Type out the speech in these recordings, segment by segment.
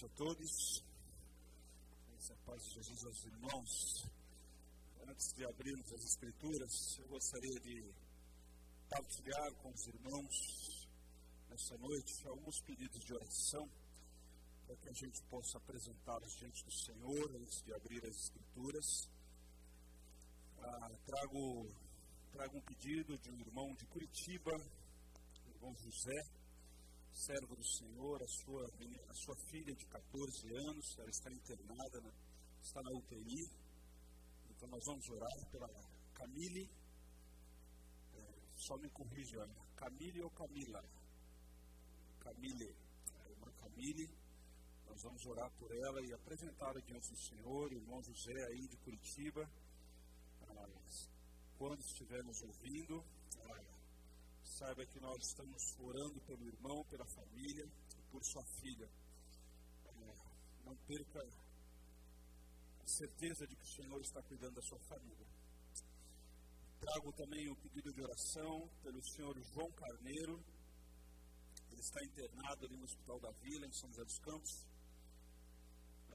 noite a todos. Essa paz de Jesus aos irmãos. Antes de abrirmos as Escrituras, eu gostaria de partilhar com os irmãos nessa noite alguns pedidos de oração para que a gente possa apresentá-los diante do Senhor antes de abrir as Escrituras. Ah, trago, trago um pedido de um irmão de Curitiba, o irmão José servo do Senhor, a sua, a sua filha de 14 anos, ela está internada, né? está na UTI. Então nós vamos orar pela Camille. É, só me corrija, Camille ou Camila? Camille, a irmã Camille. Nós vamos orar por ela e apresentá-la diante do Senhor, irmão José aí de Curitiba. Ah, quando estiver nos ouvindo, ah, saiba que nós estamos orando pelo irmão, pela família e por sua filha. É, não perca a certeza de que o Senhor está cuidando da sua família. Trago também o pedido de oração pelo senhor João Carneiro. Ele está internado ali no Hospital da Vila, em São José dos Campos.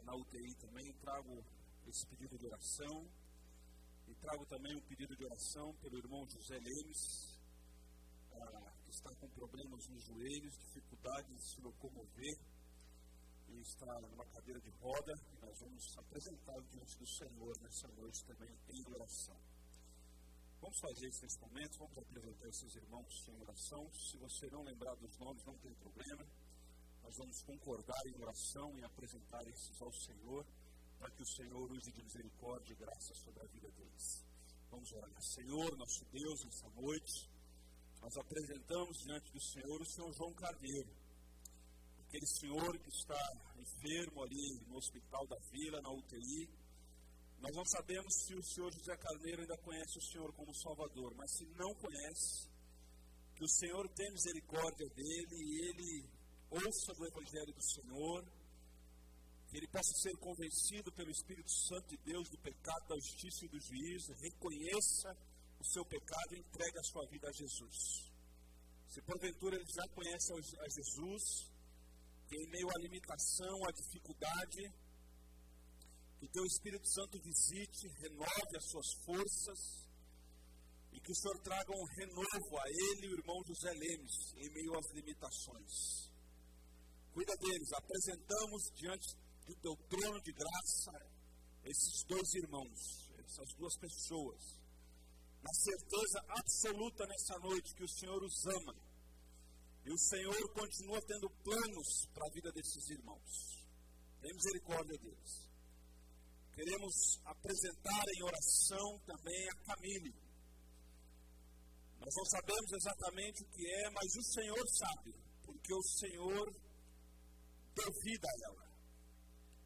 Na UTI também. Trago esse pedido de oração. E trago também um pedido de oração pelo irmão José Lemes, que está com problemas nos joelhos, dificuldade de se locomover e está numa cadeira de roda. E nós vamos apresentá-lo diante do Senhor nessa noite também em oração. Vamos fazer isso nesse momento, vamos apresentar esses irmãos em oração. Se você não lembrar dos nomes, não tem problema. Nós vamos concordar em oração e apresentar esses ao Senhor, para que o Senhor use de misericórdia e graça sobre a vida deles. Vamos orar. Senhor, nosso Deus, nessa noite, nós apresentamos diante do Senhor o senhor João Carneiro, aquele senhor que está enfermo ali no hospital da vila, na UTI. Nós não sabemos se o senhor José Carneiro ainda conhece o senhor como Salvador, mas se não conhece, que o Senhor tenha misericórdia dele e ele ouça do Evangelho do Senhor, que ele possa ser convencido pelo Espírito Santo de Deus do pecado, da justiça e do juízo, reconheça o seu pecado e entregue a sua vida a Jesus. Se porventura ele já conhece a Jesus, que em meio à limitação, à dificuldade, que teu Espírito Santo visite, renove as suas forças e que o Senhor traga um renovo a ele e o irmão José Lemes em meio às limitações. Cuida deles, apresentamos diante do teu trono de graça esses dois irmãos, essas duas pessoas na certeza absoluta nessa noite que o Senhor os ama. E o Senhor continua tendo planos para a vida desses irmãos. Tem misericórdia deles. Queremos apresentar em oração também a Camille. Nós não sabemos exatamente o que é, mas o Senhor sabe, porque o Senhor deu vida a ela.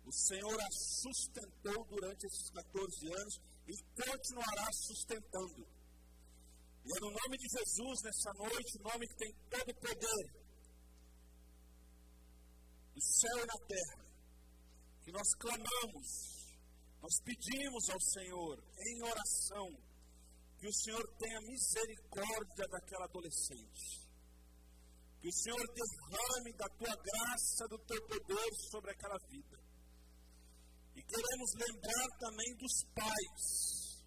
O Senhor a sustentou durante esses 14 anos e continuará sustentando. E é no nome de Jesus, nessa noite, o nome que tem todo o poder, do céu e na terra, que nós clamamos, nós pedimos ao Senhor, em oração, que o Senhor tenha misericórdia daquela adolescente. Que o Senhor derrame da tua graça, do teu poder sobre aquela vida. E queremos lembrar também dos pais.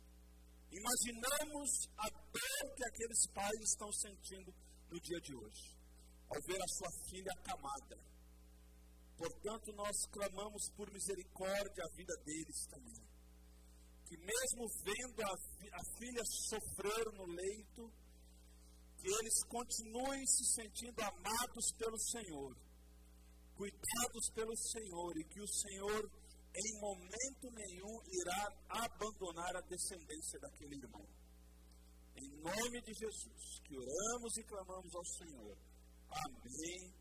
Imaginamos a dor que aqueles pais estão sentindo no dia de hoje, ao ver a sua filha acamada. Portanto, nós clamamos por misericórdia a vida deles também. Que mesmo vendo a, a filha sofrer no leito, que eles continuem se sentindo amados pelo Senhor, cuidados pelo Senhor, e que o Senhor em momento nenhum irá abandonar a descendência daquele irmão. Em nome de Jesus, que oramos e clamamos ao Senhor. Amém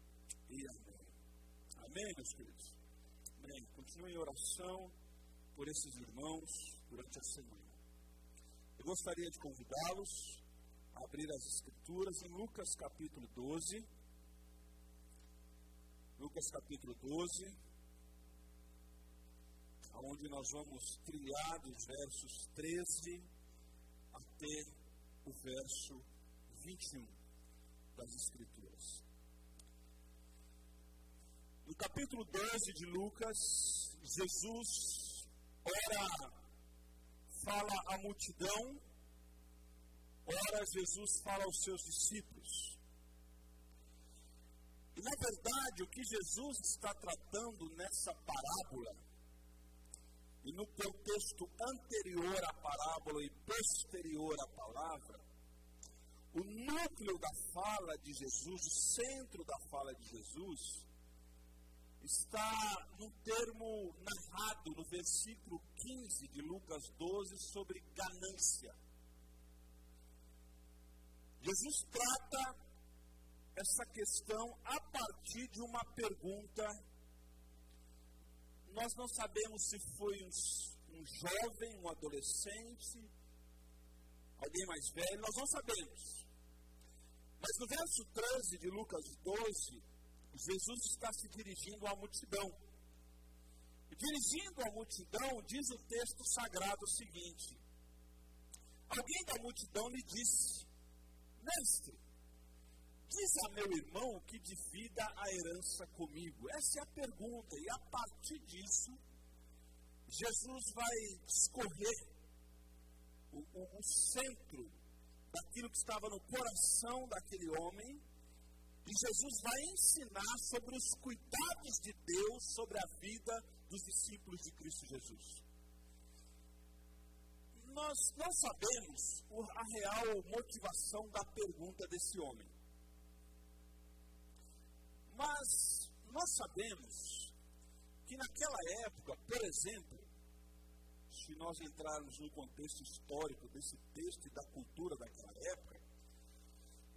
e amém. Amém, meus queridos? Amém. Continue em oração por esses irmãos durante a semana. Eu gostaria de convidá-los a abrir as Escrituras em Lucas capítulo 12. Lucas capítulo 12 onde nós vamos trilhar dos versos 13 até o verso 21 das Escrituras. No capítulo 12 de Lucas, Jesus ora fala à multidão, ora Jesus fala aos seus discípulos. E na verdade, o que Jesus está tratando nessa parábola, e no contexto anterior à parábola e posterior à palavra, o núcleo da fala de Jesus, o centro da fala de Jesus, está no termo narrado no versículo 15 de Lucas 12 sobre ganância. Jesus trata essa questão a partir de uma pergunta. Nós não sabemos se foi um, um jovem, um adolescente, alguém mais velho, nós não sabemos. Mas no verso 13 de Lucas 12, Jesus está se dirigindo à multidão. E dirigindo à multidão, diz o texto sagrado o seguinte: Alguém da multidão lhe disse, Mestre, diz a meu irmão que divida a herança comigo. Essa é a pergunta, e a partir disso, Jesus vai discorrer o, o, o centro daquilo que estava no coração daquele homem e Jesus vai ensinar sobre os cuidados de Deus sobre a vida dos discípulos de Cristo Jesus. Nós não sabemos a real motivação da pergunta desse homem. Mas nós sabemos que naquela época, por exemplo, se nós entrarmos no contexto histórico desse texto e da cultura daquela época,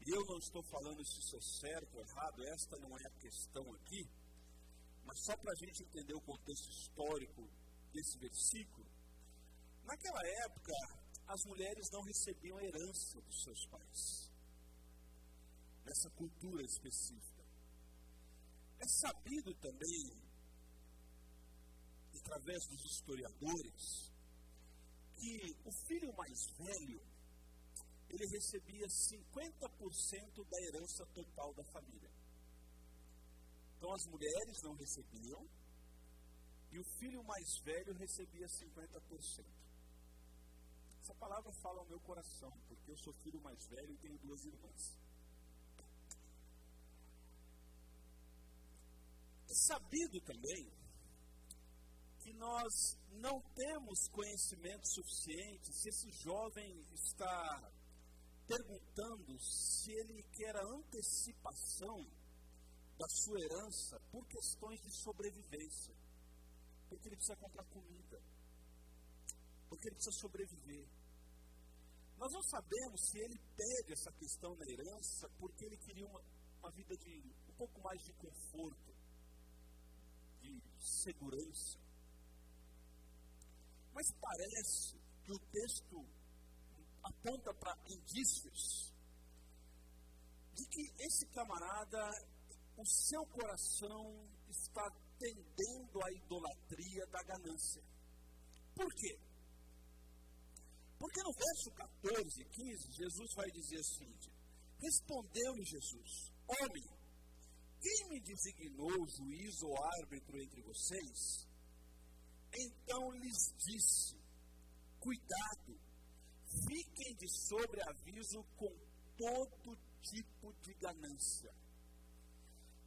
e eu não estou falando se isso é certo ou errado, esta não é a questão aqui, mas só para a gente entender o contexto histórico desse versículo. Naquela época, as mulheres não recebiam herança dos seus pais, nessa cultura específica. Sabido também, através dos historiadores, que o filho mais velho ele recebia 50% da herança total da família. Então as mulheres não recebiam e o filho mais velho recebia 50%. Essa palavra fala ao meu coração, porque eu sou filho mais velho e tenho duas irmãs. Sabido também que nós não temos conhecimento suficiente se esse jovem está perguntando se ele quer a antecipação da sua herança por questões de sobrevivência. Porque ele precisa comprar comida. Porque ele precisa sobreviver. Nós não sabemos se ele pede essa questão da herança porque ele queria uma, uma vida de um pouco mais de conforto, de segurança. Mas parece que o texto aponta para indícios de que esse camarada, o seu coração está tendendo à idolatria da ganância. Por quê? Porque no verso 14 e 15, Jesus vai dizer o seguinte: Respondeu-lhe Jesus, homem, quem me designou juiz ou árbitro entre vocês? Então lhes disse: Cuidado, fiquem de sobreaviso com todo tipo de ganância.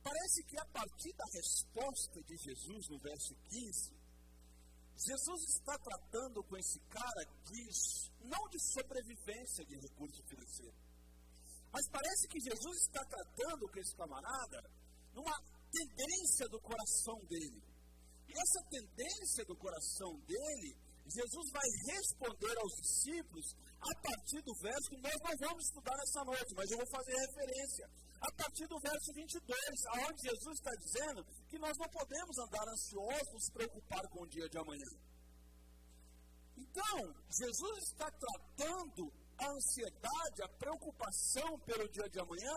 Parece que a partir da resposta de Jesus no verso 15, Jesus está tratando com esse cara diz, não de sobrevivência de recurso financeiro, mas parece que Jesus está tratando com esse camarada numa tendência do coração dele. E essa tendência do coração dele Jesus vai responder aos discípulos a partir do verso que nós não vamos estudar nessa noite, mas eu vou fazer referência. A partir do verso 22, aonde Jesus está dizendo que nós não podemos andar ansiosos, nos preocupar com o dia de amanhã. Então, Jesus está tratando a ansiedade, a preocupação pelo dia de amanhã,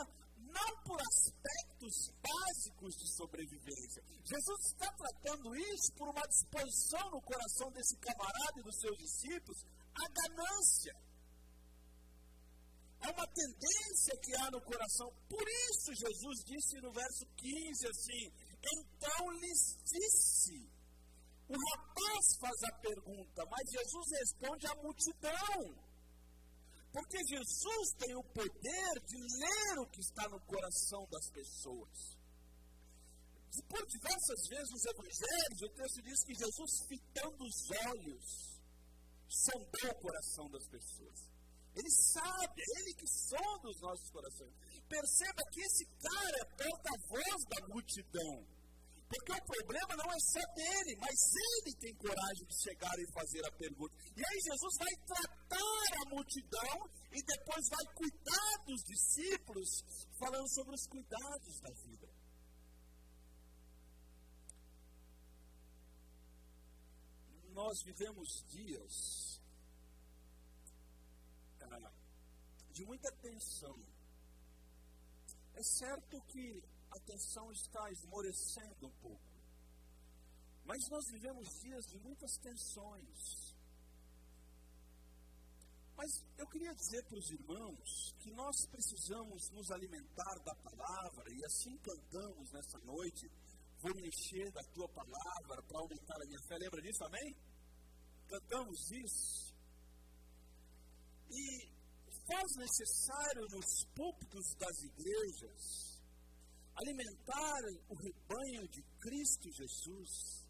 não por aspectos básicos de sobrevivência. Jesus está tratando isso por uma disposição no coração desse camarada e dos seus discípulos, a ganância. É uma tendência que há no coração. Por isso, Jesus disse no verso 15 assim: Então lhes disse. O rapaz faz a pergunta, mas Jesus responde à multidão. Porque Jesus tem o poder de ler o que está no coração das pessoas. Por diversas vezes nos evangelhos, o texto diz que Jesus, fitando os olhos, sondou o coração das pessoas. Ele sabe, é ele que sonda os nossos corações. Perceba que esse cara é porta-voz da multidão. Porque o problema não é só dele, mas ele tem coragem de chegar e fazer a pergunta. E aí Jesus vai tratar a multidão e depois vai cuidar dos discípulos, falando sobre os cuidados da vida. Nós vivemos dias ah, de muita tensão. É certo que a tensão está esmorecendo um pouco. Mas nós vivemos dias de muitas tensões. Mas eu queria dizer para os irmãos que nós precisamos nos alimentar da palavra e assim cantamos nessa noite. Vou me encher da tua palavra para aumentar a minha fé. Lembra disso, amém? Cantamos isso. E faz necessário nos púlpitos das igrejas alimentar o rebanho de Cristo Jesus,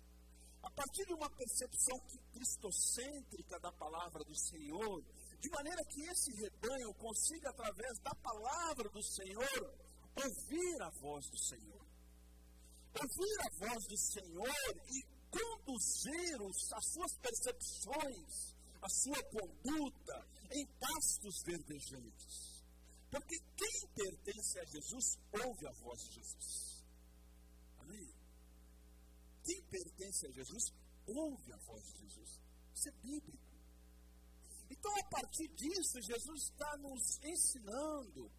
a partir de uma percepção cristocêntrica da palavra do Senhor, de maneira que esse rebanho consiga, através da palavra do Senhor, ouvir a voz do Senhor. Ouvir a voz do Senhor e conduzir as suas percepções, a sua conduta em pastos verdejantes. Porque quem pertence a Jesus ouve a voz de Jesus. Amém? Quem pertence a Jesus ouve a voz de Jesus. Isso é bíblico. Então, a partir disso, Jesus está nos ensinando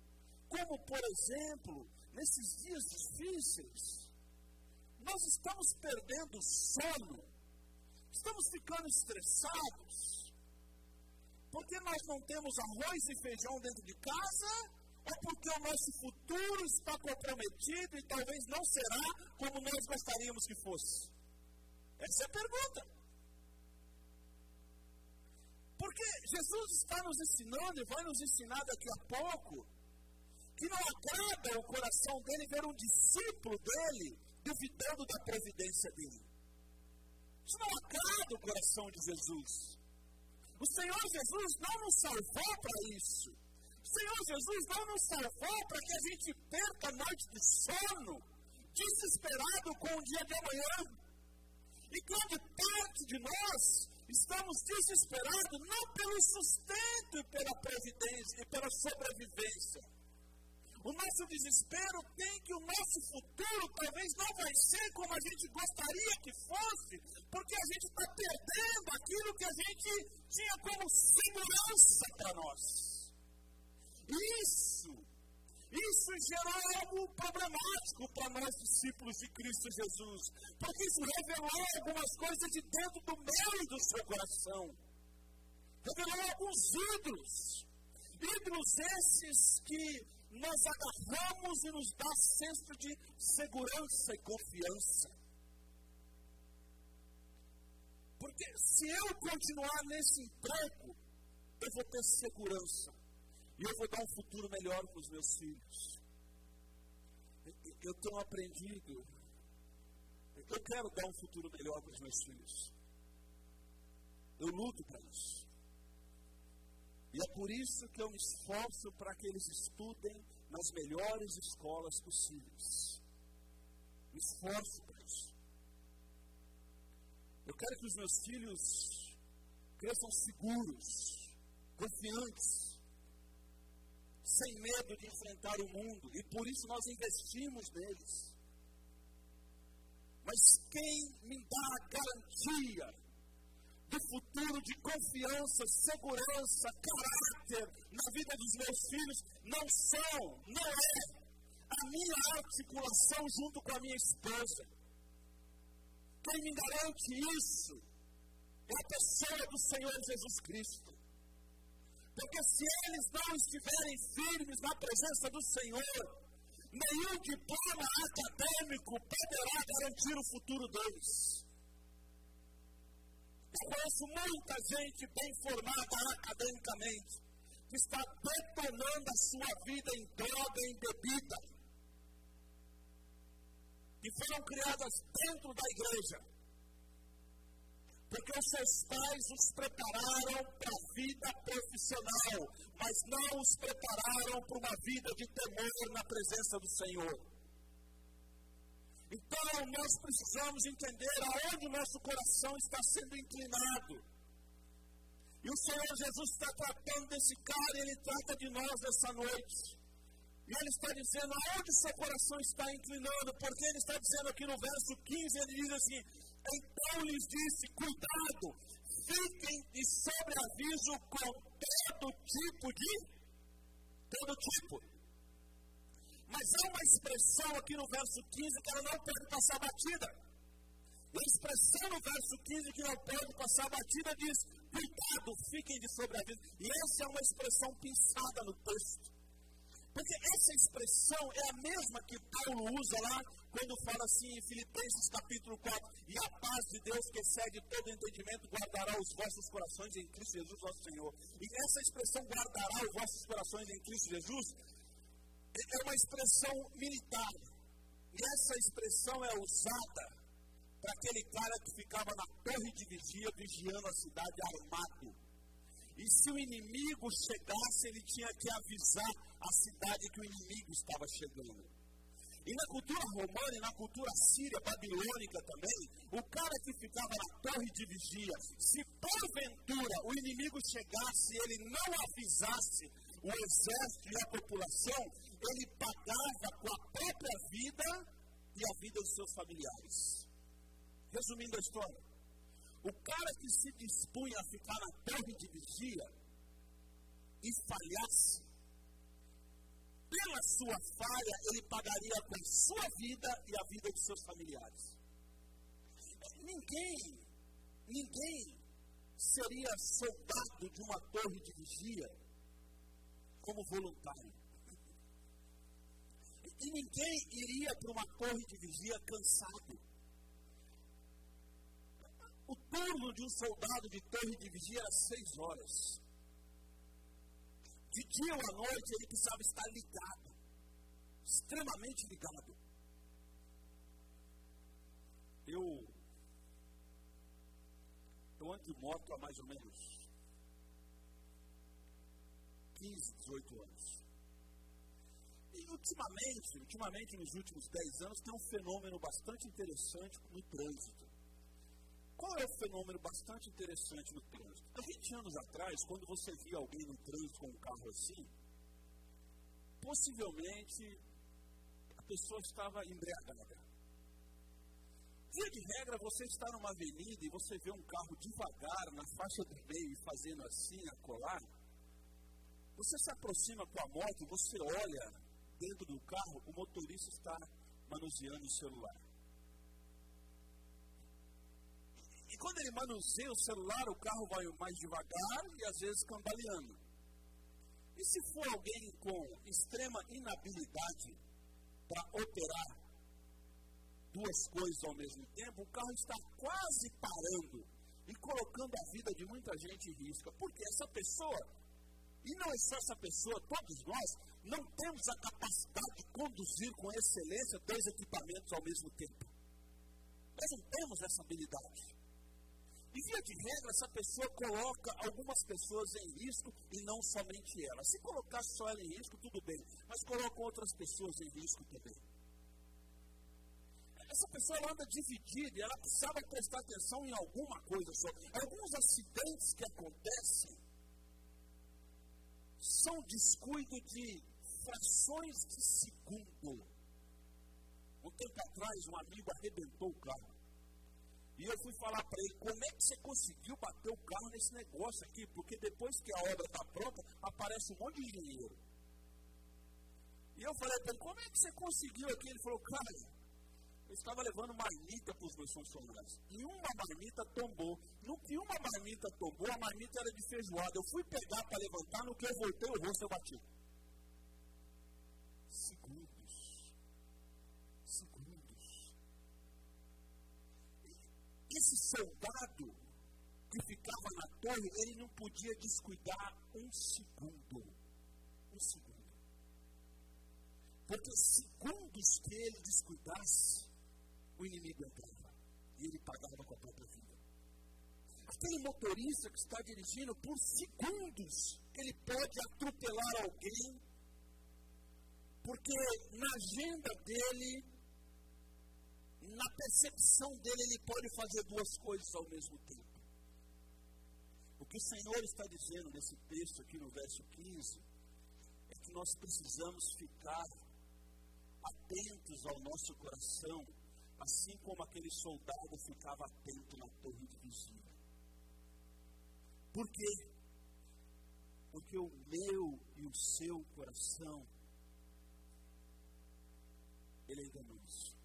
como, por exemplo, nesses dias difíceis, nós estamos perdendo sono, estamos ficando estressados, porque nós não temos arroz e feijão dentro de casa? Ou porque o nosso futuro está comprometido e talvez não será como nós gostaríamos que fosse? Essa é a pergunta. Porque Jesus está nos ensinando e vai nos ensinar daqui a pouco que não agrada o coração dele ver um discípulo dele duvidando da providência dele. Isso não agrada o coração de Jesus. O Senhor Jesus não nos salvou para isso. O Senhor Jesus não nos salvou para que a gente perca a noite de sono, desesperado com o dia de amanhã. E grande parte de nós estamos desesperados não pelo sustento e pela previdência e pela sobrevivência o nosso desespero tem que o nosso futuro talvez não vai ser como a gente gostaria que fosse, porque a gente está perdendo aquilo que a gente tinha como segurança para nós. Isso, isso gerou algo problemático para nós, discípulos de Cristo Jesus, porque isso revelou algumas coisas de dentro do meio do seu coração. Revelou alguns ídolos. Ídolos esses que nós agarramos e nos dá senso de segurança e confiança. Porque se eu continuar nesse emprego, eu vou ter segurança. E eu vou dar um futuro melhor para os meus filhos. Eu tenho aprendido. Eu quero dar um futuro melhor para os meus filhos. Eu luto para isso. E é por isso que eu me esforço para que eles estudem nas melhores escolas possíveis. Me esforço para isso. Eu quero que os meus filhos cresçam seguros, confiantes, sem medo de enfrentar o mundo, e por isso nós investimos neles. Mas quem me dá a garantia do futuro de confiança, segurança, caráter na vida dos meus filhos não são, não é a minha articulação junto com a minha esposa. Quem me garante isso é a pessoa do Senhor Jesus Cristo. Porque se eles não estiverem firmes na presença do Senhor, Nenhum diploma acadêmico poderá garantir o futuro deles. Conheço muita gente bem formada academicamente que está detonando a sua vida em droga, em bebida, que foram criadas dentro da igreja porque os seus pais os prepararam para a vida profissional, mas não os prepararam para uma vida de temor na presença do Senhor. Então, nós precisamos entender aonde o nosso coração está sendo inclinado. E o Senhor Jesus está tratando desse cara ele trata de nós nessa noite. E ele está dizendo aonde seu coração está inclinando, porque ele está dizendo aqui no verso 15, ele diz assim: então lhes disse: cuidado, fiquem de sobreaviso com todo tipo de. todo tipo. Mas há uma expressão aqui no verso 15 que ela não pode passar batida. E a expressão no verso 15 que não pode passar batida diz: cuidado, fiquem de sobreaviso. E essa é uma expressão pensada no texto. Porque essa expressão é a mesma que Paulo usa lá quando fala assim em Filipenses capítulo 4, e a paz de Deus que excede todo entendimento guardará os vossos corações em Cristo Jesus nosso Senhor. E essa expressão guardará os vossos corações em Cristo Jesus é uma expressão militar. E essa expressão é usada para aquele cara que ficava na torre de vigia vigiando a cidade armado. E se o inimigo chegasse, ele tinha que avisar a cidade que o inimigo estava chegando. E na cultura romana e na cultura síria, babilônica também, o cara que ficava na torre de vigia, se porventura o inimigo chegasse e ele não avisasse o exército e a população, ele pagava com a própria vida e a vida dos seus familiares. Resumindo a história, o cara que se dispunha a ficar na torre de vigia e falhasse, pela sua falha, ele pagaria com a sua vida e a vida de seus familiares. Ninguém, ninguém seria soldado de uma torre de vigia como voluntário. E ninguém iria para uma torre de vigia cansado. O turno de um soldado de torre de vigia era seis horas. De dia ou à noite ele precisava estar ligado, extremamente ligado. Eu, eu ando de moto há mais ou menos 15, 18 anos. E ultimamente, ultimamente, nos últimos 10 anos, tem um fenômeno bastante interessante no trânsito. Qual é o fenômeno bastante interessante no trânsito? Há 20 anos atrás, quando você via alguém no trânsito com um carro assim, possivelmente a pessoa estava embriagada. Via de regra, você está numa avenida e você vê um carro devagar na faixa do meio e fazendo assim, a colar. Você se aproxima com a moto, você olha dentro do carro, o motorista está manuseando o celular. E quando ele manuseia o celular, o carro vai mais devagar e às vezes cambaleando. E se for alguém com extrema inabilidade para operar duas coisas ao mesmo tempo, o carro está quase parando e colocando a vida de muita gente em risco. Porque essa pessoa, e não é só essa pessoa, todos nós, não temos a capacidade de conduzir com excelência dois equipamentos ao mesmo tempo. Nós não temos essa habilidade. E via de regra, essa pessoa coloca algumas pessoas em risco e não somente ela. Se colocar só ela em risco, tudo bem, mas coloca outras pessoas em risco também. Essa pessoa anda dividida ela precisava prestar atenção em alguma coisa só. Alguns acidentes que acontecem são descuido de frações de segundo. Um tempo atrás, um amigo arrebentou o carro. E eu fui falar para ele, como é que você conseguiu bater o carro nesse negócio aqui? Porque depois que a obra está pronta, aparece um monte de dinheiro. E eu falei para ele, como é que você conseguiu aqui? Ele falou, cara, eu estava levando marmita para os meus funcionários. E uma marmita tombou. No que uma marmita tombou, a marmita era de feijoada. Eu fui pegar para levantar, no que eu voltei, o rosto eu bati. Segundos. Segundos. Esse soldado que ficava na torre, ele não podia descuidar um segundo. Um segundo. Porque segundos que ele descuidasse, o inimigo entrava. E ele pagava com a própria vida. Aquele motorista que está dirigindo, por segundos, ele pode atropelar alguém, porque na agenda dele, na percepção dele, ele pode fazer duas coisas ao mesmo tempo. O que o Senhor está dizendo nesse texto aqui no verso 15 é que nós precisamos ficar atentos ao nosso coração, assim como aquele soldado ficava atento na torre de vigia. Por quê? Porque o meu e o seu coração, ele é enganoso.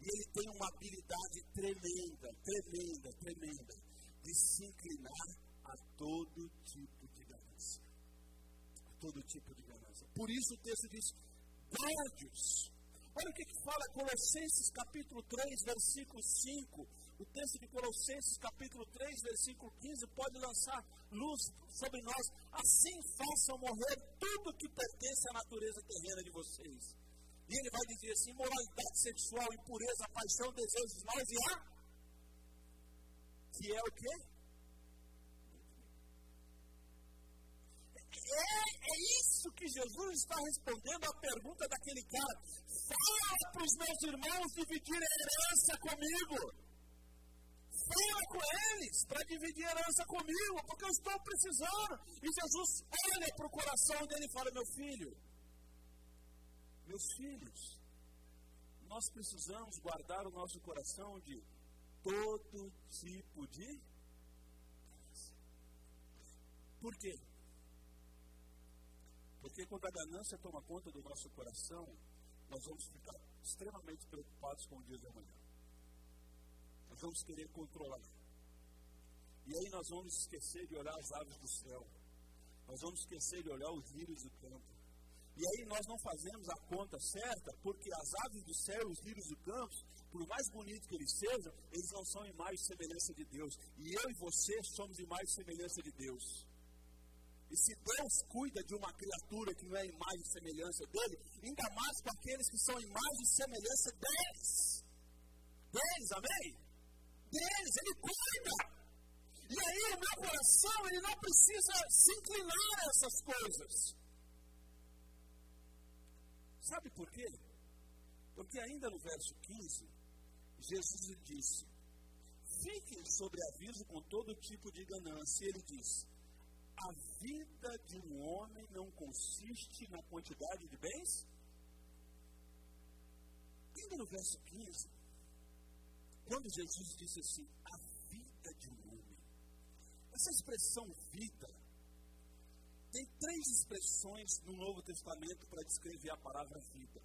E ele tem uma habilidade tremenda, tremenda, tremenda, de se inclinar a todo tipo de ganância. A todo tipo de ganância. Por isso o texto diz: guarde-os. Olha o que, que fala Colossenses capítulo 3, versículo 5. O texto de Colossenses capítulo 3, versículo 15 pode lançar luz sobre nós. Assim façam morrer tudo que pertence à natureza terrena de vocês. E ele vai dizer assim: moralidade sexual, impureza, paixão, desejos maus e a. Que é o quê? É, é isso que Jesus está respondendo à pergunta daquele cara. Fala para os meus irmãos dividir a herança comigo. Fala com eles para dividir a herança comigo, porque eu estou precisando. E Jesus olha para o coração dele e fala: Meu filho, meus filhos, nós precisamos guardar o nosso coração de todo tipo de. Por quê? Porque quando a ganância toma conta do nosso coração, nós vamos ficar extremamente preocupados com o dia de amanhã. Nós vamos querer controlar. E aí nós vamos esquecer de olhar as aves do céu. Nós vamos esquecer de olhar os lírios do campo. E aí nós não fazemos a conta certa, porque as aves do céu, os lírios do campo, por mais bonito que eles sejam, eles não são imagem e semelhança de Deus. E eu e você somos imagem e semelhança de Deus. E se Deus cuida de uma criatura que não é imagem e semelhança dele, ainda mais com aqueles que são imagem e semelhança deles. Deles, amém? Deles, ele cuida. E aí o meu coração, ele não precisa se inclinar a essas coisas. Sabe por quê? Porque ainda no verso 15, Jesus disse: Fiquem sobre aviso com todo tipo de ganância. E ele diz: a vida de um homem não consiste na quantidade de bens? Ainda no verso 15, quando Jesus disse assim, a vida de um homem, essa expressão vida tem três expressões no Novo Testamento para descrever a palavra vida.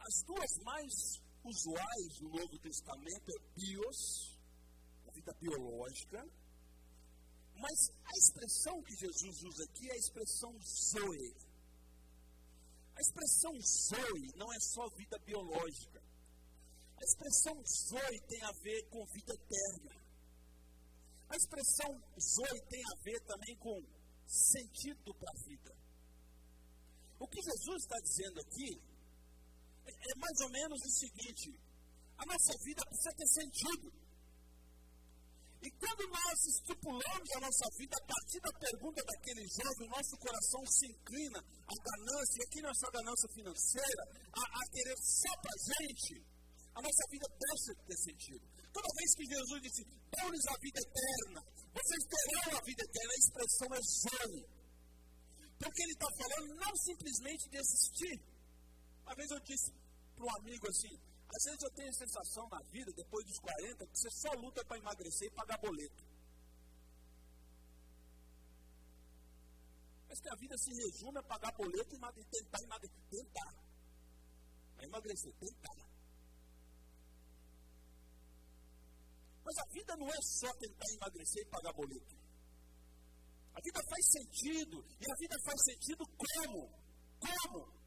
As duas mais usuais no Novo Testamento é bios, a vida biológica, mas a expressão que Jesus usa aqui é a expressão zoe. A expressão zoe não é só vida biológica. A expressão zoe tem a ver com vida eterna. A expressão zoe tem a ver também com sentido para a vida. O que Jesus está dizendo aqui é, é mais ou menos o seguinte: a nossa vida precisa ter sentido. E quando nós estipulamos a nossa vida a partir da pergunta daquele jovem, o nosso coração se inclina à ganância, e aqui não é só ganância financeira, a, a querer só para a gente, a nossa vida deixa de ter sentido. Toda vez que Jesus disse, dou-lhes a vida eterna, vocês terão a vida eterna, a expressão é zoe. Porque ele está falando não simplesmente de existir. Uma vez eu disse para um amigo assim, às vezes eu tenho a sensação na vida, depois dos 40, que você só luta para emagrecer e pagar boleto. Mas que a vida se resume a pagar boleto e tentar emagrecer. Tentar. A emagrecer, tentar. Mas a vida não é só tentar emagrecer e pagar boleto. A vida faz sentido. E a vida faz sentido como? Como?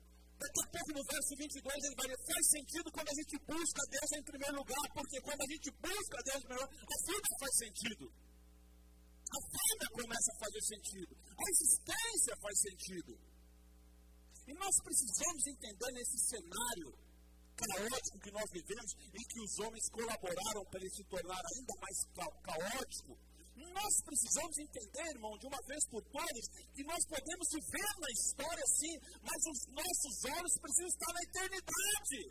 Daqui a pouco, no verso 22, ele vai dizer: faz sentido quando a gente busca Deus em primeiro lugar, porque quando a gente busca Deus lugar, a vida faz sentido. A vida começa a fazer sentido. A existência faz sentido. E nós precisamos entender nesse cenário caótico que nós vivemos, em que os homens colaboraram para ele se tornar ainda mais caótico, nós precisamos entender, irmão, de uma vez por todas, que nós podemos viver na história sim, mas os nossos olhos precisam estar na eternidade.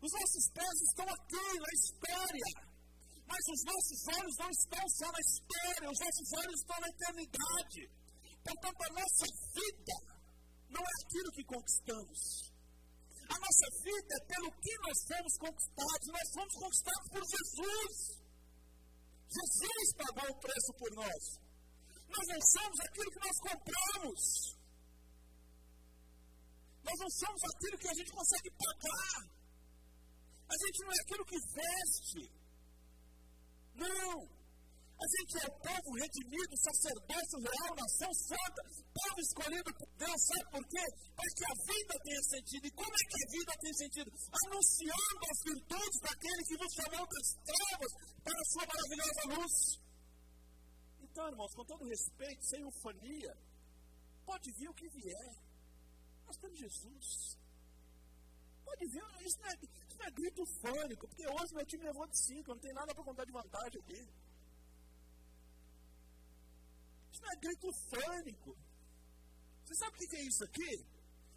Os nossos pés estão aqui na história, mas os nossos olhos não estão só na história, os nossos olhos estão na eternidade. Portanto, a nossa vida não é aquilo que conquistamos. A nossa vida é pelo que nós fomos conquistados. Nós fomos conquistados por Jesus. Jesus pagou o preço por nós. Nós não somos aquilo que nós compramos. Nós não somos aquilo que a gente consegue pagar. A gente não é aquilo que veste. Não. A gente é povo redimido, sacerdócio real, nação santa, povo escolhido por Deus. Sabe por quê? Para que a vida tenha sentido. E como é que a vida tem sentido? Anunciando as virtudes daquele que vos chamou das trevas para a sua maravilhosa luz. Então, irmãos, com todo respeito, sem eufonia, pode vir o que vier. Nós temos Jesus. Pode vir, isso não é, isso não é grito fônico, porque hoje meu time levou de 5, não tem nada para contar de vantagem aqui. Isso não é grito fônico. Você sabe o que é isso aqui?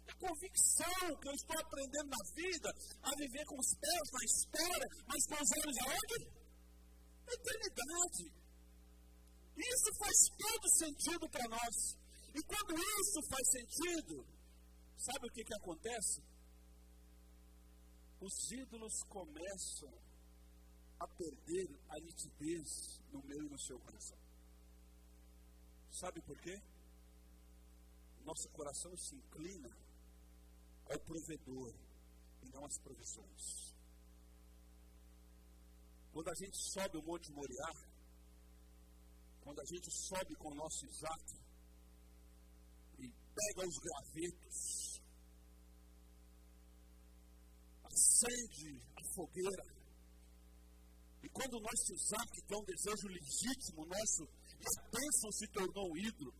É convicção que eu estou aprendendo na vida a viver com os pés na história, mas com os olhos aonde? Na eternidade. Isso faz todo sentido para nós. E quando isso faz sentido, sabe o que, que acontece? Os ídolos começam a perder a nitidez no meu e no seu coração. Sabe por quê? Nosso coração se inclina ao provedor e não às provisões. Quando a gente sobe o Monte Moriá, quando a gente sobe com o nosso Isaac e pega os gravetos, acende a fogueira, e quando o nosso Isaac, que é um desejo legítimo nosso, a bênção se tornou um ídolo.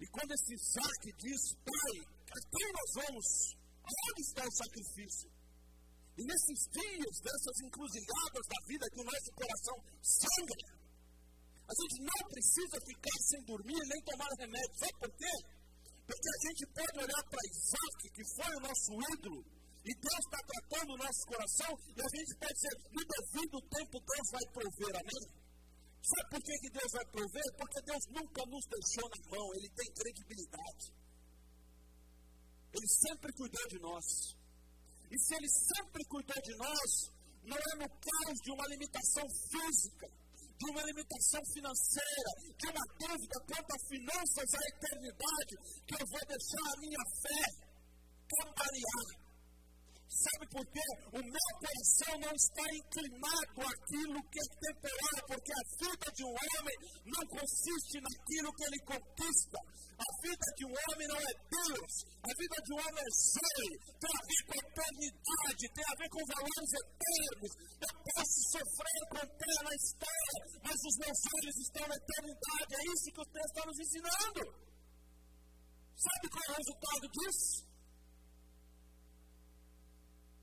E quando esse Isaac diz, pai, a quem nós vamos? Onde está o sacrifício? E nesses dias, dessas encruzilhadas da vida que o nosso coração sangra, a gente não precisa ficar sem dormir nem tomar remédio. Sabe por quê? Porque a gente pode olhar para Isaac, que foi o nosso ídolo, e Deus está tratando o nosso coração, e a gente pode dizer, no devido tempo Deus vai prover, amém? Sabe por que, Deus vai prover? Porque Deus nunca nos deixou na mão, Ele tem credibilidade. Ele sempre cuidou de nós. E se Ele sempre cuidou de nós, não é no caso de uma limitação física, de uma limitação financeira, de uma dúvida quanto a finanças à eternidade, que eu vou deixar a minha fé cambalear. Sabe por quê? O meu coração não está inclinado àquilo que é temporário, porque a vida de um homem não consiste naquilo que ele conquista. A vida de um homem não é Deus. A vida de um homem é Zoe. Tem a ver com a eternidade, tem a ver com valores eternos. Eu posso sofrer com pé na história, mas os meus olhos estão na eternidade. É isso que o texto está nos ensinando. Sabe qual é o resultado disso?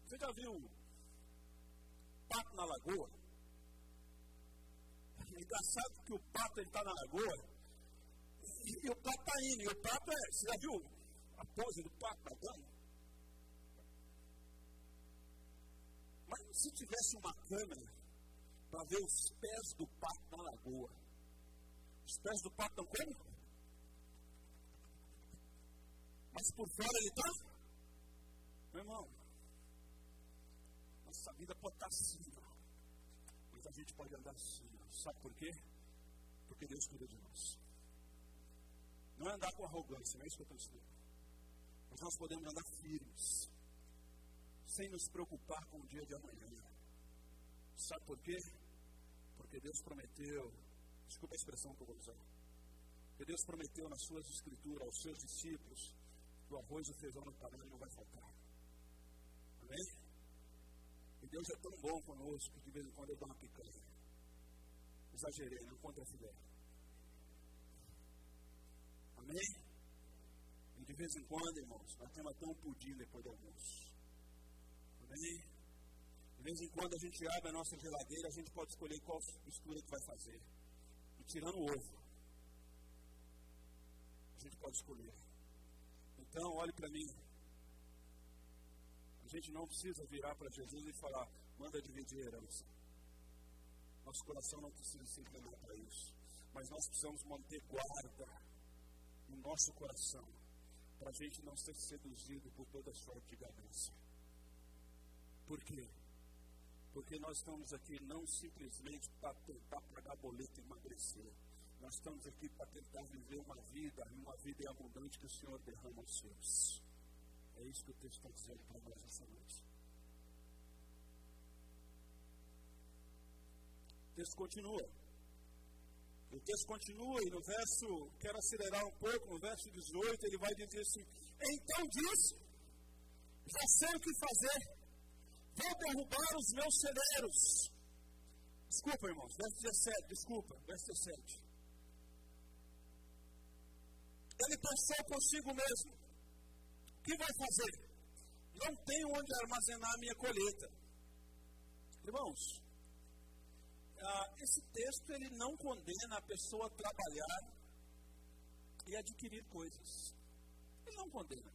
Você já viu pato na lagoa? É engraçado que o pato está na lagoa e, e, o pato está indo. E o pato é. Você já viu a pose do pato nadando? Mas se tivesse uma câmera para ver os pés do pato na lagoa, os pés do pato estão como? Mas por fora ele está? Meu irmão, nossa vida pode estar assim, mas a gente pode andar assim. Sabe por quê? Porque Deus cuida de nós. Não é andar com arrogância, não é isso que eu estou dizendo. Mas nós podemos andar firmes, sem nos preocupar com o dia de amanhã. Sabe por quê? Porque Deus prometeu, desculpa a expressão que eu vou usar, porque Deus prometeu nas suas escrituras aos seus discípulos o arroz e o feijão no panela não vai faltar. Amém? Deus é tão bom conosco que de vez em quando eu dou uma picanha. Exagerei, não contra a filé. Amém? E de vez em quando, irmãos, nós temos até um pudim depois do almoço. Amém? De vez em quando a gente abre a nossa geladeira, a gente pode escolher qual mistura que vai fazer. E tirando o ovo. A gente pode escolher. Então, olhe para mim. A gente não precisa virar para Jesus e falar, manda dividir a herança. Nosso coração não precisa se inclinar para isso. Mas nós precisamos manter guarda no nosso coração para a gente não ser seduzido por toda sorte de ganância. Por quê? Porque nós estamos aqui não simplesmente para tentar pagar boleto e emagrecer. Nós estamos aqui para tentar viver uma vida, uma vida abundante que o Senhor derrama aos seus. É isso que o texto está dizendo para nós essa noite. O texto continua. O texto continua e no verso, quero acelerar um pouco, no verso 18, ele vai dizer assim: Então disse, já sei o que fazer, vou derrubar os meus celeiros. Desculpa, irmãos, verso 17, desculpa, verso 17. Ele pensou consigo mesmo: que vai fazer? Não tenho onde armazenar a minha colheita. Irmãos, ah, esse texto ele não condena a pessoa a trabalhar e adquirir coisas. Ele não condena.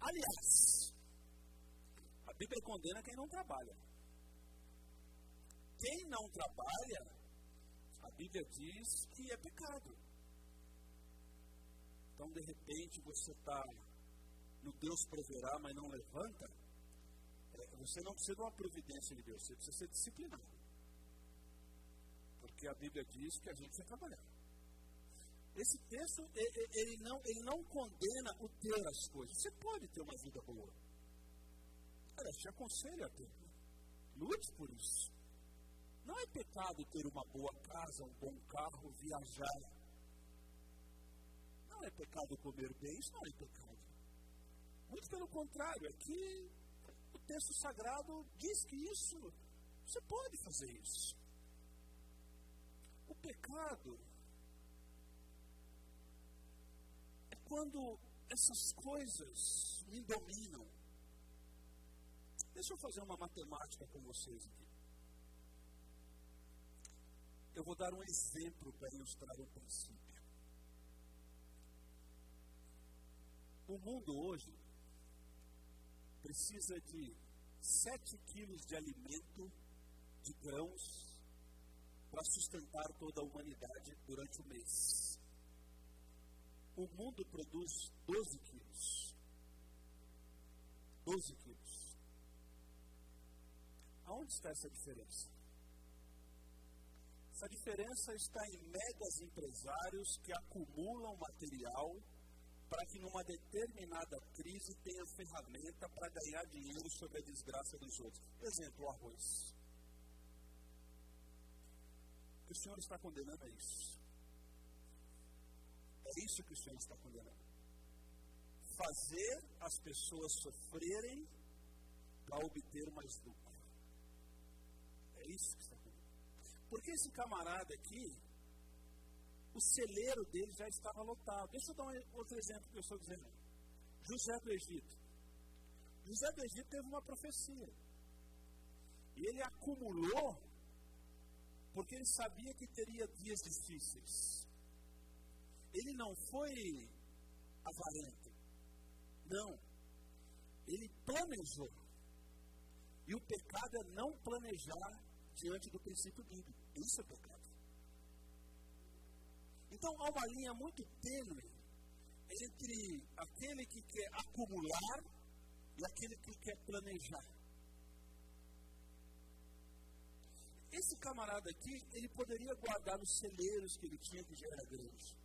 Aliás, a Bíblia condena quem não trabalha. Quem não trabalha, a Bíblia diz que é pecado. Então, de repente, você está no Deus proverá, mas não levanta. É, você não precisa de uma providência de Deus, você precisa ser disciplinado. Porque a Bíblia diz que a gente vai trabalhar. Esse texto, ele não, ele não condena o ter as coisas. Você pode ter uma vida boa. Olha, te aconselho a ter. Lute por isso. Não é pecado ter uma boa casa, um bom carro, viajar. Não é pecado comer bem, isso não é pecado. Muito pelo contrário, que o texto sagrado diz que isso, você pode fazer isso. O pecado é quando essas coisas me dominam. Deixa eu fazer uma matemática com vocês aqui. Eu vou dar um exemplo para ilustrar o princípio. O mundo hoje precisa de 7 quilos de alimento, de grãos, para sustentar toda a humanidade durante o mês. O mundo produz 12 quilos. 12 quilos. Aonde está essa diferença? Essa diferença está em megas empresários que acumulam material para que numa determinada crise tenha ferramenta para ganhar dinheiro sobre a desgraça dos outros. Exemplo, o arroz. O que o Senhor está condenando é isso. É isso que o Senhor está condenando. Fazer as pessoas sofrerem para obter mais lucro. É isso que está condenando. Porque esse camarada aqui, o celeiro dele já estava lotado. Deixa eu dar um outro exemplo que eu estou dizendo. José do Egito. José do Egito teve uma profecia. E ele acumulou porque ele sabia que teria dias difíceis. Ele não foi avarento. Não. Ele planejou. E o pecado é não planejar diante do princípio bíblico. Isso é pecado. Então há uma linha muito tênue entre aquele que quer acumular e aquele que quer planejar. Esse camarada aqui, ele poderia guardar os celeiros que ele tinha, que já era grande.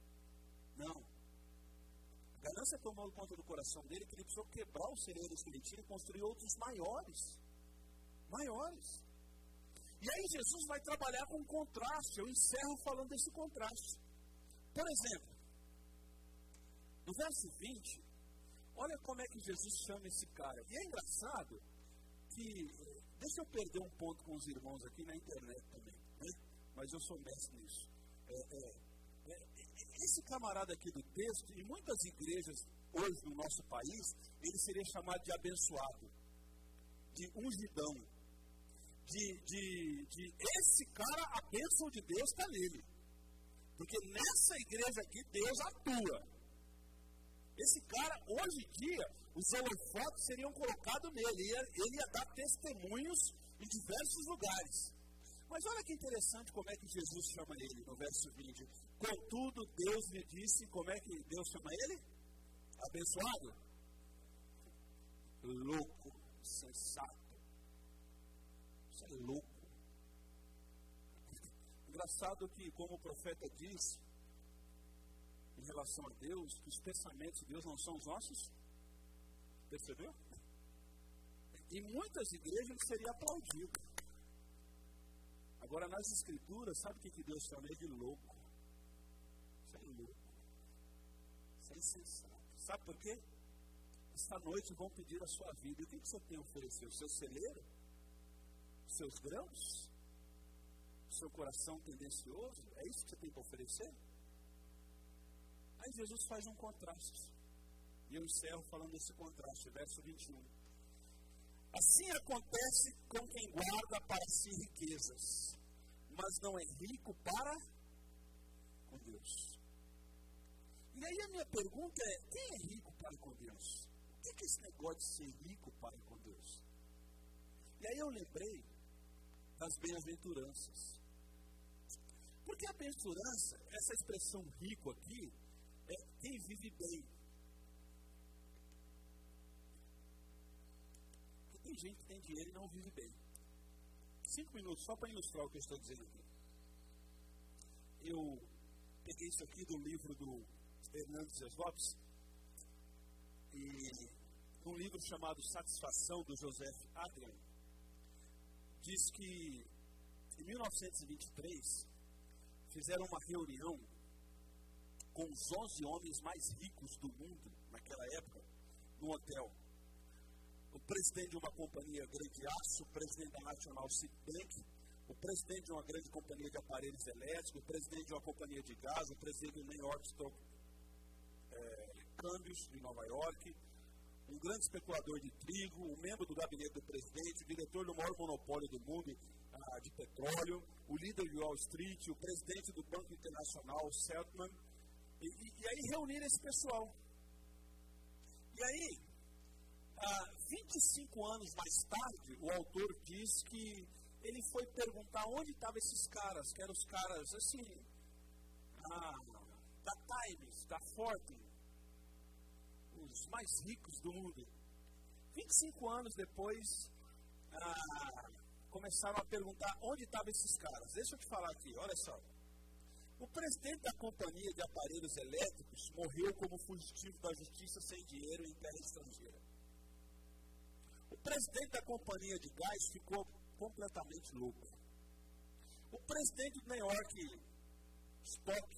Não. A ganância tomou conta do coração dele que ele precisou quebrar os celeiros que ele tinha e construir outros maiores. Maiores. E aí Jesus vai trabalhar com contraste. Eu encerro falando desse contraste. Por exemplo, no verso 20, Olha como é que Jesus chama esse cara. E é engraçado que. Deixa eu perder um ponto com os irmãos aqui na internet também. Né? Mas eu sou mestre nisso. É, é, é, esse camarada aqui do texto, em muitas igrejas hoje no nosso país, ele seria chamado de abençoado, de ungidão, de, de, de esse cara, a bênção de Deus está nele. Porque nessa igreja aqui Deus atua. Esse cara, hoje em dia, os holofotes seriam colocados nele. Ele ia, ele ia dar testemunhos em diversos lugares. Mas olha que interessante como é que Jesus chama ele no verso 20. Contudo, Deus lhe disse, como é que Deus chama ele? Abençoado? Louco, sensato. Isso é louco. Engraçado que, como o profeta diz, em relação a Deus, que os pensamentos de Deus não são os nossos. Percebeu? Em muitas igrejas ele seria aplaudido. Agora, nas escrituras, sabe o que, que Deus chama ele de louco? Isso é louco. Isso é insensato. Sabe por quê? Esta noite vão pedir a sua vida. E o que, que você tem a oferecer? O seu celeiro? Os seus grãos? Seu coração tendencioso? É isso que você tem para oferecer? Aí Jesus faz um contraste. E eu encerro falando desse contraste, verso 21. Assim acontece com quem guarda para si riquezas, mas não é rico para com Deus. E aí a minha pergunta é: quem é rico para com Deus? O que é esse negócio de ser rico para com Deus? E aí eu lembrei das bem-aventuranças. Porque a bem-aventurança, essa expressão rico aqui, é quem vive bem. Porque tem gente que tem dinheiro e não vive bem. Cinco minutos só para ilustrar o que eu estou dizendo aqui. Eu peguei isso aqui do livro do Hernandes Dias Lopes e um livro chamado Satisfação do Joseph Adrian diz que em 1923 fizeram uma reunião com os 11 homens mais ricos do mundo naquela época, no hotel. O presidente de uma companhia grande aço, o presidente da National Citibank, o presidente de uma grande companhia de aparelhos elétricos, o presidente de uma companhia de gás, o presidente do New York Stock é, Câmbios de Nova York, um grande especulador de trigo, um membro do gabinete do presidente, o diretor do maior monopólio do mundo ah, de petróleo, o líder de Wall Street, o presidente do Banco Internacional, Seltman, e, e, e aí reuniram esse pessoal. E aí, ah, 25 anos mais tarde, o autor diz que ele foi perguntar onde estavam esses caras, que eram os caras, assim, ah, da Times, da Fortin, os mais ricos do mundo. 25 anos depois, ah, começaram a perguntar onde estavam esses caras. Deixa eu te falar aqui, olha só. O presidente da companhia de aparelhos elétricos morreu como fugitivo da justiça sem dinheiro em terra estrangeira. O presidente da companhia de gás ficou completamente louco. O presidente do New York Stock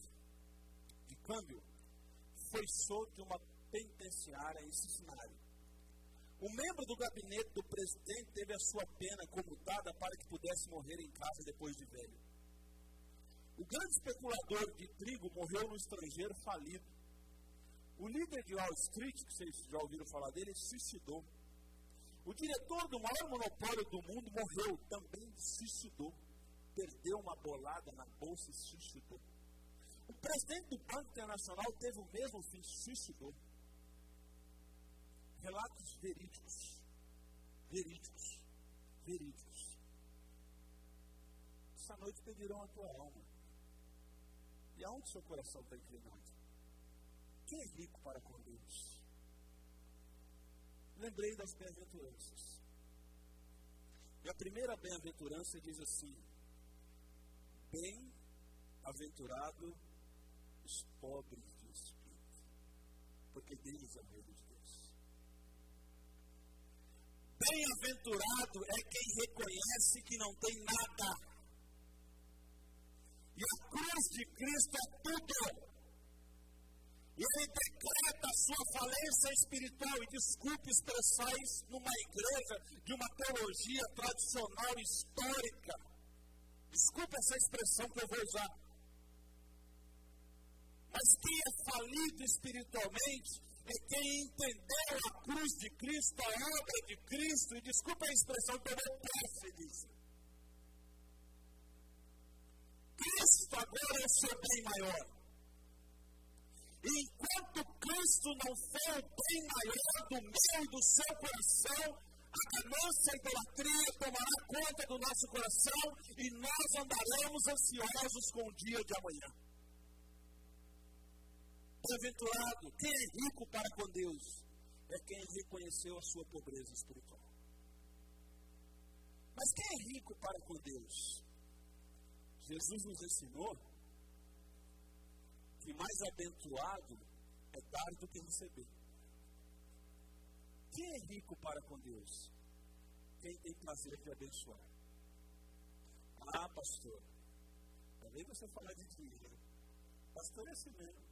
de câmbio foi solto de uma penitenciária em Cincinnati. O membro do gabinete do presidente teve a sua pena comutada para que pudesse morrer em casa depois de velho. O grande especulador de trigo morreu no estrangeiro falido. O líder de Wall Street, que vocês já ouviram falar dele, suicidou. O diretor do maior monopólio do mundo morreu, também suicidou. Perdeu uma bolada na bolsa e suicidou. O presidente do Banco Internacional teve o mesmo fim, suicidou. Relatos verídicos. Verídicos. Verídicos. Essa noite pedirão a tua alma. E aonde seu coração está inclinado? Quem é rico para com Deus? Lembrei das bem-aventuranças. E a primeira bem-aventurança diz assim: Bem-aventurado os pobres de espírito, porque deles é o reino de. Bem-aventurado é quem reconhece que não tem nada e a cruz de Cristo é tudo. E ele decreta a sua falência espiritual. E desculpe expressar isso numa igreja de uma teologia tradicional histórica. Desculpe essa expressão que eu vou usar. Mas quem é falido espiritualmente é quem entendeu a cruz de Cristo, a obra de Cristo, e desculpa a expressão, tomou posse disso. Cristo agora é o seu bem maior. Enquanto Cristo não for o bem maior do meu e do seu coração, a ganância e a idolatria tomará conta do nosso coração e nós andaremos ansiosos com o dia de amanhã. Bem-aventurado, quem é rico para com Deus é quem reconheceu a sua pobreza espiritual. Mas quem é rico para com Deus? Jesus nos ensinou que mais abençoado é dar do que receber. Quem é rico para com Deus? Quem tem prazer de abençoar. Ah, pastor, também você falar de dinheiro. Pastor é assim mesmo.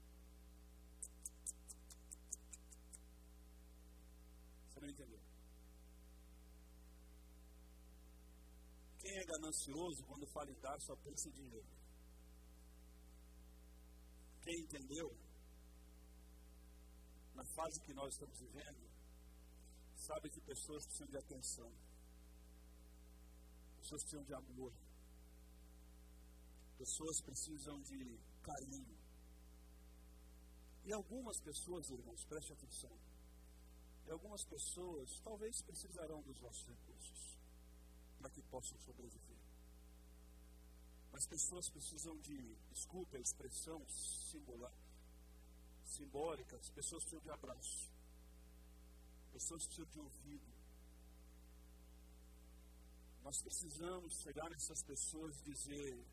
Você não entendeu? Quem é ganancioso quando fala em dar só pensa em dinheiro? Quem entendeu, na fase que nós estamos vivendo, sabe que pessoas precisam de atenção, pessoas precisam de amor, pessoas precisam de carinho. E algumas pessoas, irmãos, preste atenção, e algumas pessoas talvez precisarão dos nossos recursos para que possam sobreviver. As pessoas precisam de, desculpe a expressão singular, simbólica, as pessoas precisam de abraço. As pessoas precisam de ouvido. Nós precisamos chegar nessas pessoas e dizer: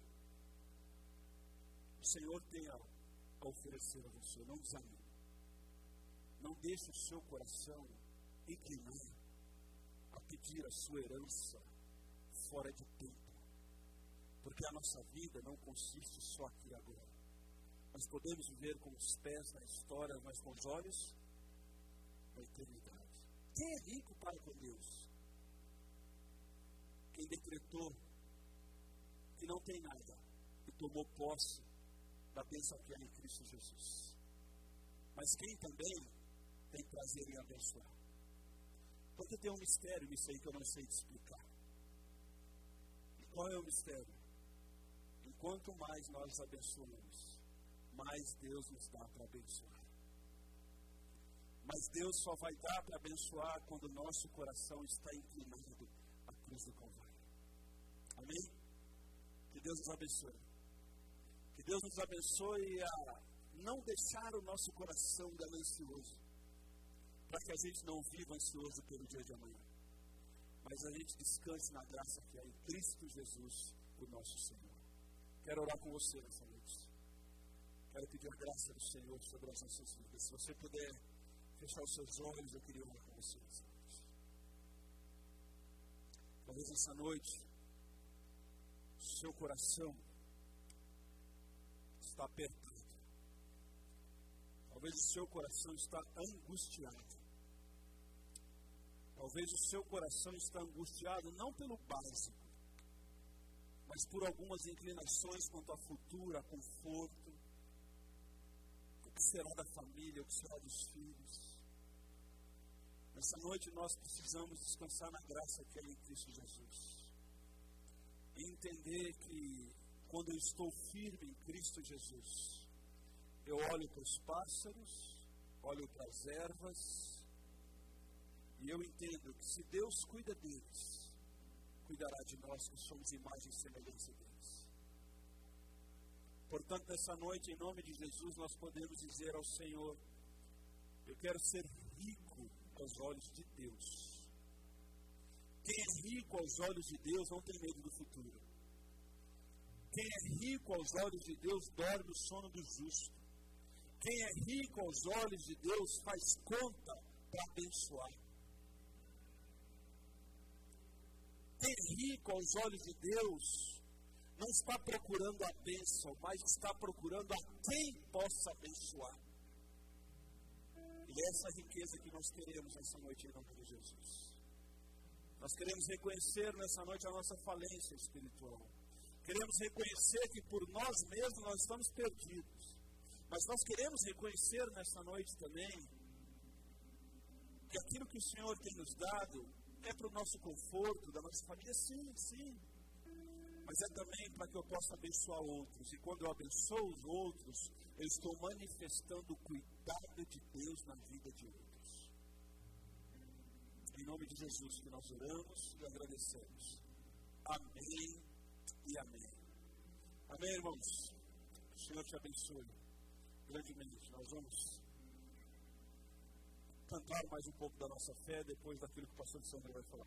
O Senhor tem a, a oferecer a você, não desanime. Não deixe o seu coração inclinar a pedir a sua herança fora de tempo. Porque a nossa vida não consiste só aqui e agora. Nós podemos viver com os pés na história, mas com os olhos na eternidade. Quem é rico para com Deus? Quem decretou que não tem nada e tomou posse da bênção que é em Cristo Jesus. Mas quem também tem prazer em abençoar. Porque tem um mistério nisso aí que eu não sei te explicar. E qual é o mistério? quanto mais nós abençoamos, mais Deus nos dá para abençoar. Mas Deus só vai dar para abençoar quando o nosso coração está inclinado à cruz do Calvário. Amém? Que Deus nos abençoe. Que Deus nos abençoe a não deixar o nosso coração ganancioso, para que a gente não viva ansioso pelo dia de amanhã, mas a gente descanse na graça que é em Cristo Jesus, o nosso Senhor. Quero orar com você nessa noite. Quero pedir a graça do Senhor sobre as nossas vidas. Se você puder fechar os seus olhos, eu queria orar com você nessa noite. Talvez essa noite, seu coração está apertado. Talvez o seu coração está angustiado. Talvez o seu coração está angustiado não pelo básico, mas por algumas inclinações quanto a futuro, a conforto, o que será da família, o que será dos filhos. Nessa noite nós precisamos descansar na graça que é em Cristo Jesus. E entender que quando eu estou firme em Cristo Jesus, eu olho para os pássaros, olho para as ervas, e eu entendo que se Deus cuida deles, cuidará de nós que somos imagem e semelhança deles. Portanto, nessa noite, em nome de Jesus, nós podemos dizer ao Senhor: Eu quero ser rico aos olhos de Deus. Quem é rico aos olhos de Deus não tem medo do futuro. Quem é rico aos olhos de Deus dorme o sono do justo. Quem é rico aos olhos de Deus faz conta para abençoar. Ser rico aos olhos de Deus não está procurando a bênção, mas está procurando a quem possa abençoar. E é essa riqueza que nós queremos nessa noite em nome de Jesus. Nós queremos reconhecer nessa noite a nossa falência espiritual. Queremos reconhecer que por nós mesmos nós estamos perdidos. Mas nós queremos reconhecer nessa noite também que aquilo que o Senhor tem nos dado é para o nosso conforto, da nossa família, sim, sim. Mas é também para que eu possa abençoar outros. E quando eu abençoo os outros, eu estou manifestando o cuidado de Deus na vida de outros. Em nome de Jesus que nós oramos e agradecemos. Amém e amém. Amém, irmãos? O Senhor te abençoe grandemente. Nós vamos cantar mais um pouco da nossa fé depois daquilo que o pastor Sandro vai falar.